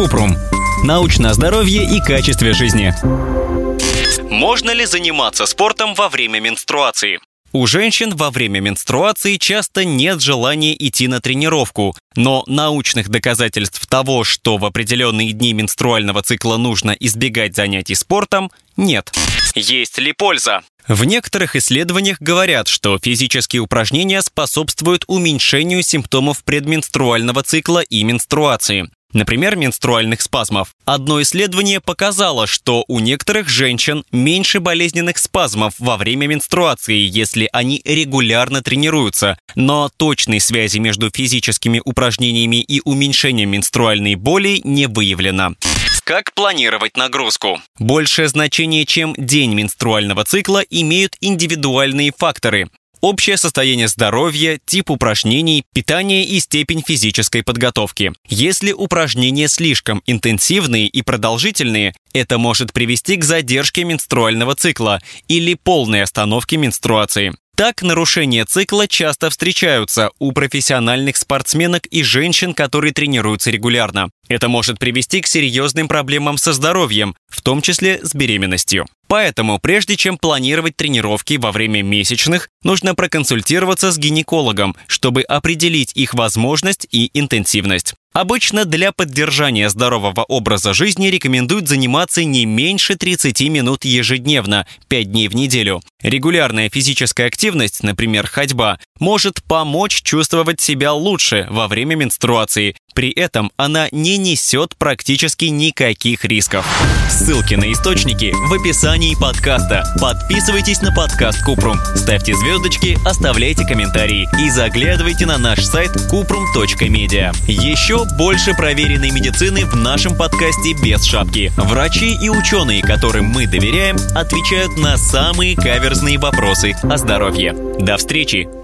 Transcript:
Купрум. Научное здоровье и качестве жизни. Можно ли заниматься спортом во время менструации? У женщин во время менструации часто нет желания идти на тренировку, но научных доказательств того, что в определенные дни менструального цикла нужно избегать занятий спортом, нет. Есть ли польза? В некоторых исследованиях говорят, что физические упражнения способствуют уменьшению симптомов предменструального цикла и менструации. Например, менструальных спазмов. Одно исследование показало, что у некоторых женщин меньше болезненных спазмов во время менструации, если они регулярно тренируются. Но точной связи между физическими упражнениями и уменьшением менструальной боли не выявлено. Как планировать нагрузку? Большее значение, чем день менструального цикла, имеют индивидуальные факторы общее состояние здоровья, тип упражнений, питание и степень физической подготовки. Если упражнения слишком интенсивные и продолжительные, это может привести к задержке менструального цикла или полной остановке менструации. Так, нарушения цикла часто встречаются у профессиональных спортсменок и женщин, которые тренируются регулярно. Это может привести к серьезным проблемам со здоровьем, в том числе с беременностью. Поэтому, прежде чем планировать тренировки во время месячных, нужно проконсультироваться с гинекологом, чтобы определить их возможность и интенсивность. Обычно для поддержания здорового образа жизни рекомендуют заниматься не меньше 30 минут ежедневно, 5 дней в неделю. Регулярная физическая активность, например, ходьба, может помочь чувствовать себя лучше во время менструации. При этом она не несет практически никаких рисков. Ссылки на источники в описании подкаста. Подписывайтесь на подкаст Купрум, ставьте звездочки, оставляйте комментарии и заглядывайте на наш сайт kuprum.media. Еще больше проверенной медицины в нашем подкасте без шапки. Врачи и ученые, которым мы доверяем, отвечают на самые каверзные вопросы о здоровье. До встречи!